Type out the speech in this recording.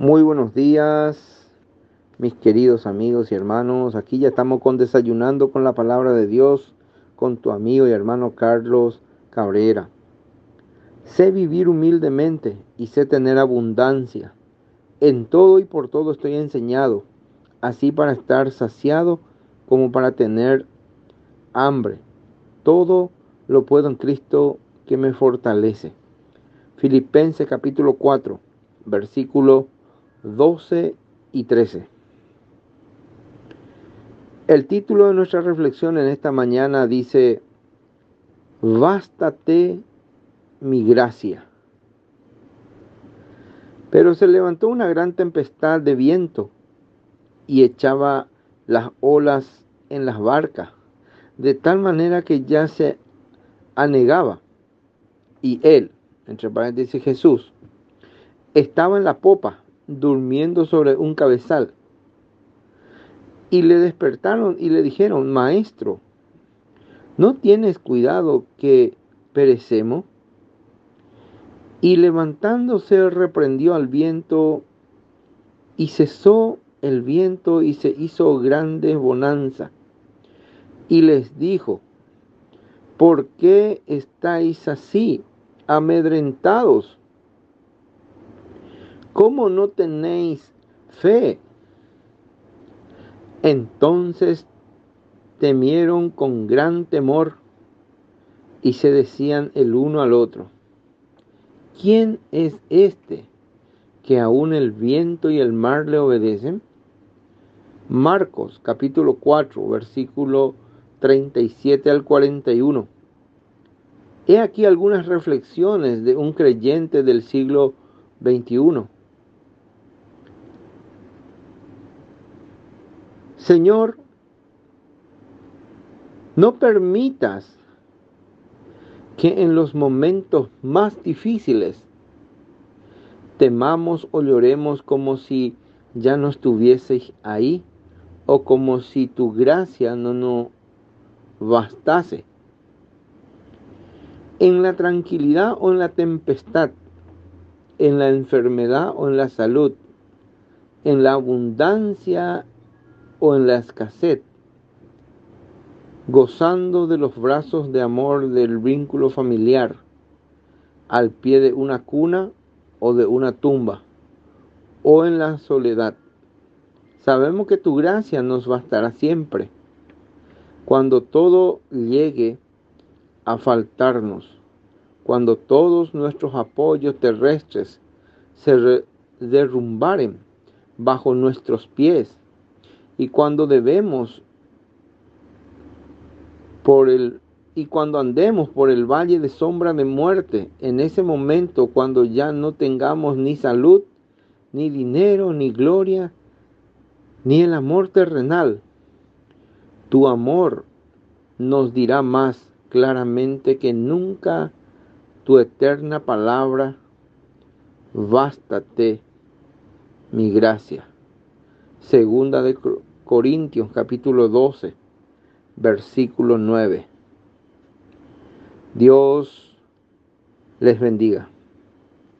Muy buenos días, mis queridos amigos y hermanos. Aquí ya estamos con desayunando con la palabra de Dios con tu amigo y hermano Carlos Cabrera. Sé vivir humildemente y sé tener abundancia. En todo y por todo estoy enseñado, así para estar saciado como para tener hambre. Todo lo puedo en Cristo que me fortalece. Filipenses capítulo 4, versículo 12 y 13. El título de nuestra reflexión en esta mañana dice, Bástate mi gracia. Pero se levantó una gran tempestad de viento y echaba las olas en las barcas, de tal manera que ya se anegaba. Y él, entre paréntesis Jesús, estaba en la popa durmiendo sobre un cabezal. Y le despertaron y le dijeron, Maestro, ¿no tienes cuidado que perecemos? Y levantándose reprendió al viento y cesó el viento y se hizo grande bonanza. Y les dijo, ¿por qué estáis así amedrentados? ¿Cómo no tenéis fe? Entonces temieron con gran temor y se decían el uno al otro, ¿quién es este que aún el viento y el mar le obedecen? Marcos capítulo 4 versículo 37 al 41. He aquí algunas reflexiones de un creyente del siglo XXI. Señor, no permitas que en los momentos más difíciles temamos o lloremos como si ya no estuvieses ahí o como si tu gracia no nos bastase. En la tranquilidad o en la tempestad, en la enfermedad o en la salud, en la abundancia o en la escasez, gozando de los brazos de amor del vínculo familiar, al pie de una cuna o de una tumba, o en la soledad. Sabemos que tu gracia nos bastará siempre. Cuando todo llegue a faltarnos, cuando todos nuestros apoyos terrestres se derrumbaren bajo nuestros pies, y cuando debemos por el y cuando andemos por el valle de sombra de muerte, en ese momento cuando ya no tengamos ni salud, ni dinero, ni gloria, ni el amor terrenal, tu amor nos dirá más claramente que nunca tu eterna palabra, bástate mi gracia. Segunda de Corintios capítulo 12, versículo 9. Dios les bendiga.